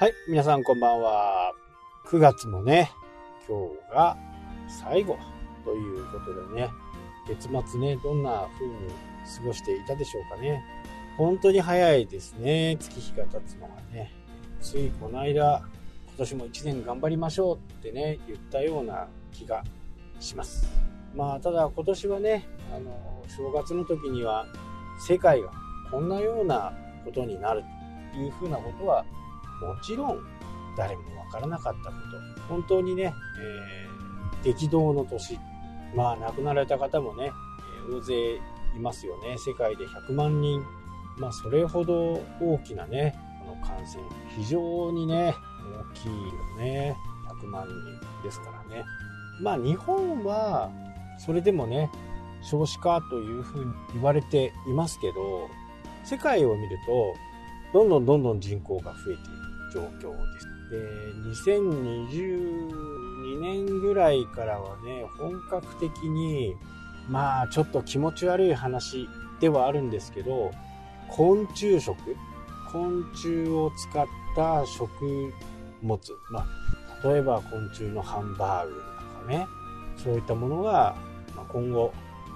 はい、皆さんこんばんは。9月もね、今日が最後ということでね、月末ね、どんな風に過ごしていたでしょうかね。本当に早いですね、月日が経つのがね。ついこの間、今年も1年頑張りましょうってね、言ったような気がします。まあ、ただ今年はね、あの、正月の時には世界がこんなようなことになるというふうなことはもちろん誰もわからなかったこと。本当にね、えー、激動の年。まあ亡くなられた方もね、大勢いますよね。世界で100万人。まあそれほど大きなねこの感染非常にね大きいよね。100万人ですからね。まあ日本はそれでもね少子化というふうに言われていますけど世界を見るとどんどんどんどん人口が増えている状況です。で、2022年ぐらいからはね、本格的に、まあちょっと気持ち悪い話ではあるんですけど、昆虫食？昆虫を使った食物。まあ、例えば昆虫のハンバーグとかね、そういったものが、今後、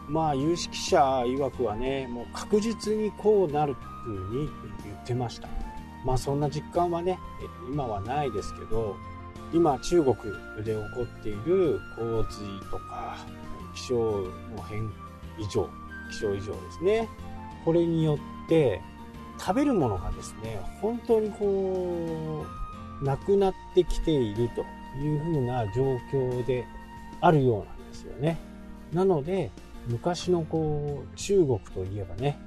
まあ有識者曰くはね、もう確実にこうなるというふうに言ってました。まあそんな実感はね、今はないですけど、今中国で起こっている洪水とか気象の変異常、気象異常ですね。これによって食べるものがですね、本当にこう、なくなってきているというふうな状況であるようなんですよね。なので、昔のこう、中国といえばね、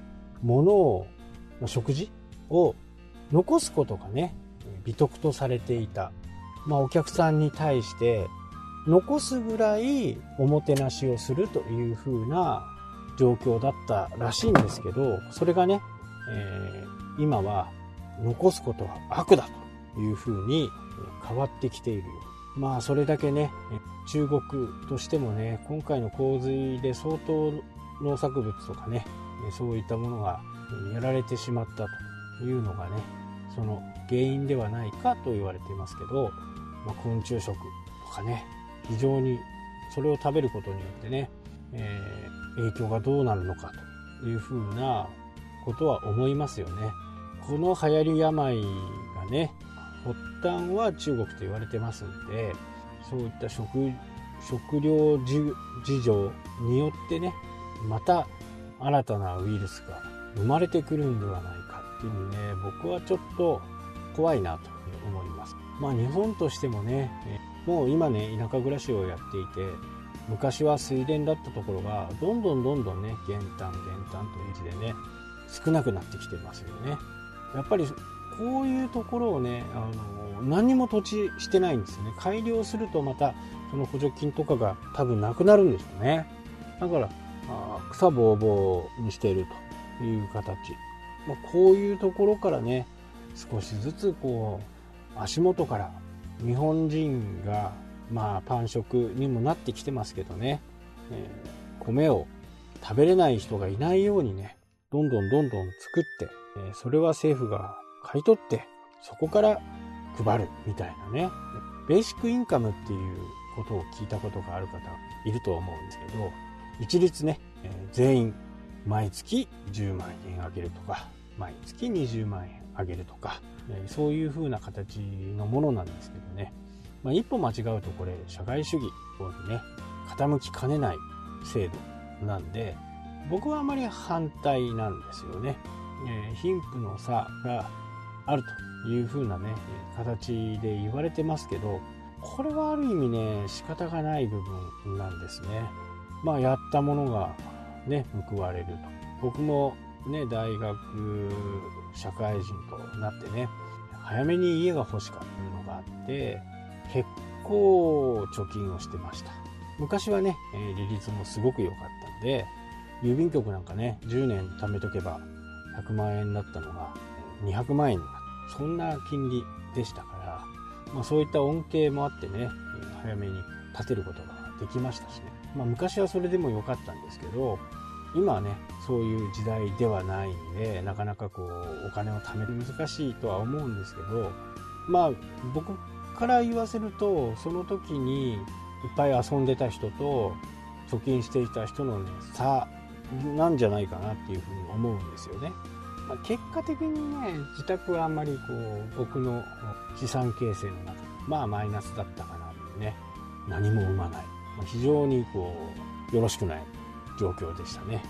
物を、食事を残すことがね美徳とされていた、まあ、お客さんに対して残すぐらいおもてなしをするという風な状況だったらしいんですけどそれがね、えー、今は残すことは悪だという風に変わってきているよ。まあそれだけね中国としてもね今回の洪水で相当農作物とかねそういったものがやられてしまったというのがねその原因ではないかと言われていますけど、まあ、昆虫食とかね非常にそれを食べることによってね、えー、影響がどうなるのかというふうなことは思いますよね。この流行り病がね発端は中国と言われてますんでそういった食食料事情によってねまた新たなウイルスが生まれてくるんではないかっていうにね僕はちょっと怖いなと思います。まあ日本としてもねもう今ね田舎暮らしをやっていて昔は水田だったところがどんどんどんどんね減反減反という字でね少なくなってきてますよね。やっぱりこういうところをねあの何も土地してないんですよね。改良するとまたその補助金とかが多分なくなるんでしょうね。だからあ草ぼうぼうにしているという形。まあ、こういうところからね少しずつこう足元から日本人がまあパン食にもなってきてますけどね、えー、米を食べれない人がいないようにねどんどんどんどん作って、えー、それは政府が買い取ってそこから配るみたいなね。ベーシックインカムっていうことを聞いたことがある方いると思うんですけど一律ね、えー、全員毎月10万円あげるとか毎月20万円あげるとかえ、そういう風な形のものなんですけどね、まあ、一歩間違うとこれ社会主義にね傾きかねない制度なんで僕はあまり反対なんですよね、えー、貧富の差があると。いう風なね形で言われてますけどこれはある意味ね仕方がない部分なんですねまあやったものがね報われると僕もね、大学、社会人となってね、早めに家が欲しかったのがあって、結構貯金をしてました。昔はね、利率もすごく良かったんで、郵便局なんかね、10年貯めとけば100万円だったのが200万円に。そんな金利でしたから、まあ、そういった恩恵もあってね、早めに建てることができましたしね。まあ、昔はそれでも良かったんですけど、今はねそういう時代ではないんでなかなかこうお金を貯める難しいとは思うんですけどまあ僕から言わせるとその時にいっぱい遊んでた人と貯金していた人のね差なんじゃないかなっていうふうに思うんですよね。まあ、結果的にね自宅はあんまりこう僕の資産形成の中まあマイナスだったかなってね。何も生まない、まあ、非常にこうよろしくない状況でしたね。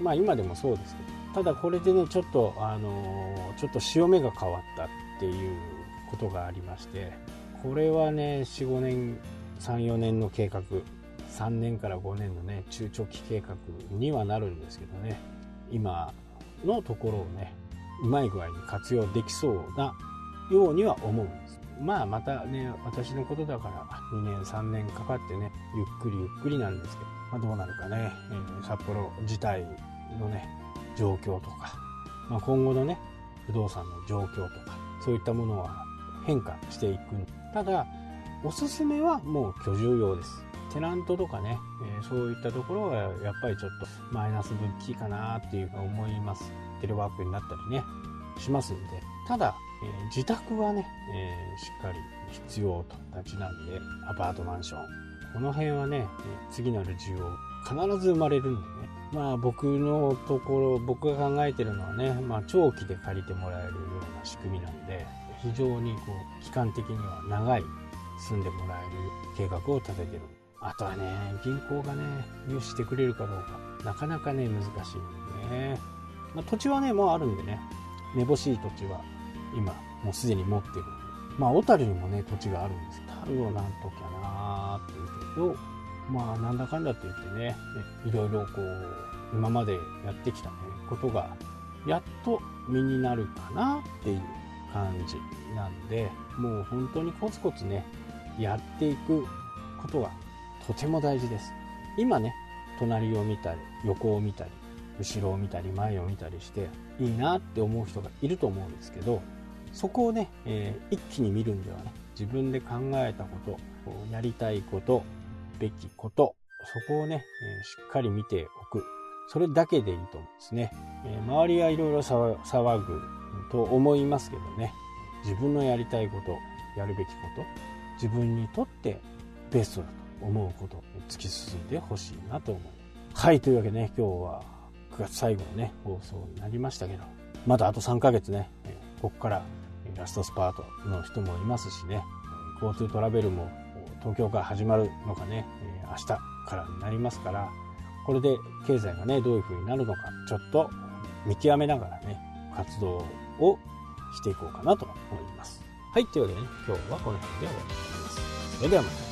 まあ今でもそうですけど。ただこれでねちょっとあのちょっと潮目が変わったっていうことがありまして。これはね45年34年の計画。3年から5年のね中長期計画にはなるんですけどね。今のところをねうまい具合に活用できそうなようには思うんです。まあまたね私のことだから2年3年かかってねゆっくりゆっくりなんですけど、まあ、どうなるかね、えー、札幌自体のね状況とか、まあ、今後のね不動産の状況とかそういったものは変化していく。ただおすすめはもう居住用です。テナントとかね、え、そういったところはやっぱりちょっとマイナス物気かなっていうか思います。テレワークになったりねしますんで。ただ、え、自宅はね、え、しっかり必要とたちなんでアパートマンション。この辺はね次なる需要必ず生まれるんでね。まあ僕のところ僕が考えてるのはね、まあ、長期で借りてもらえるような仕組みなんで非常にこう期間的には長い住んでもらえる計画を立ててる。あとはね銀行がね融資してくれるかどうか。なかなかね難しいんでね、まあ、土地はねもうあるんでね。めぼしい土地は今もうすでに持ってるまあ小樽にもね土地があるんです樽をなんときゃなーって言うけど。まあなんだかんだって言ってねいろいろこう今までやってきた、ね、ことがやっと身になるかなっていう感じなんでもう本当にコツコツねやっていくことがとても大事です。今ね隣を見たり横を見たり後ろを見たり前を見たりしていいなって思う人がいると思うんですけどそこをね、えー、一気に見るんではね自分で考えたことやりたいことべきことそこをね、えー、しっかり見ておく。それだけでいいと思うんですね、えー、周りはいろいろ騒ぐと思いますけどね。自分のやりたいことやるべきこと自分にとってベストだと。思うこと突き進んでほしいなと思いますはいというわけでね今日は9月最後のね放送になりましたけどまだあと3ヶ月ねここからラストスパートの人もいますしね交通トラベルも東京から始まるのがね明日からになりますからこれで経済がねどういう風になるのかちょっと見極めながらね活動をしていこうかなと思います。はいというわけでね今日はこの辺で終わります。それではまた。